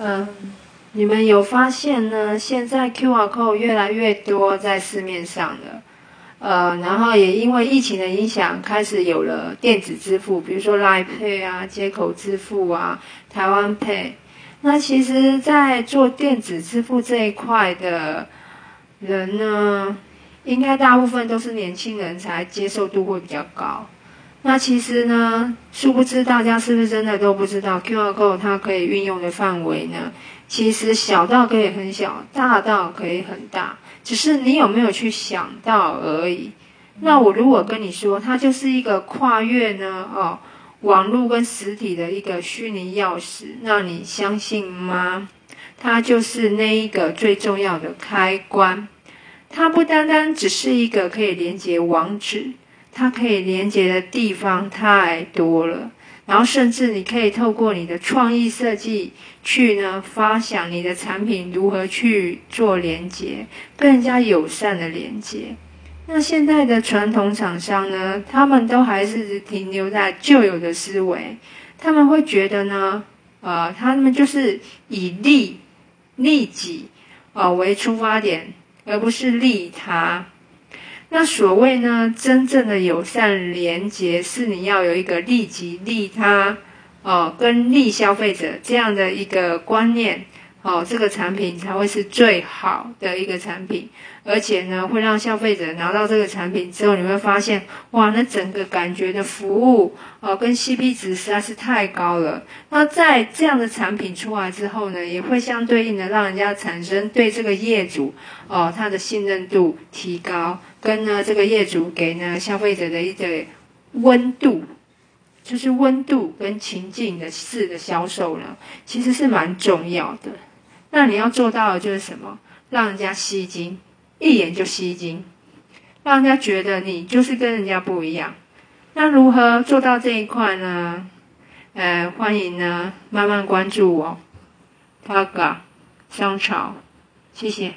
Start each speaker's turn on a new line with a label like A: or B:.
A: 嗯，你们有发现呢？现在 QR code 越来越多在市面上了，呃，然后也因为疫情的影响，开始有了电子支付，比如说 Line Pay 啊、接口支付啊、台湾 Pay。那其实，在做电子支付这一块的人呢，应该大部分都是年轻人才接受度会比较高。那其实呢，殊不知大家是不是真的都不知道 QR code 它可以运用的范围呢？其实小到可以很小，大到可以很大，只是你有没有去想到而已。那我如果跟你说，它就是一个跨越呢，哦，网络跟实体的一个虚拟钥匙，那你相信吗？它就是那一个最重要的开关，它不单单只是一个可以连接网址。它可以连接的地方太多了，然后甚至你可以透过你的创意设计去呢发想你的产品如何去做连接，更加友善的连接。那现在的传统厂商呢，他们都还是停留在旧有的思维，他们会觉得呢，呃，他们就是以利利己啊为出发点，而不是利他。那所谓呢，真正的友善连接是你要有一个利己利他，哦，跟利消费者这样的一个观念，哦，这个产品才会是最好的一个产品。而且呢，会让消费者拿到这个产品之后，你会发现，哇，那整个感觉的服务，哦，跟 CP 值实在是太高了。那在这样的产品出来之后呢，也会相对应的让人家产生对这个业主，哦，他的信任度提高，跟呢这个业主给呢消费者的一个温度，就是温度跟情境的式的销售呢，其实是蛮重要的。那你要做到的就是什么？让人家吸睛。一眼就吸睛，让人家觉得你就是跟人家不一样。那如何做到这一块呢？呃，欢迎呢慢慢关注我，他 a 商潮，谢谢。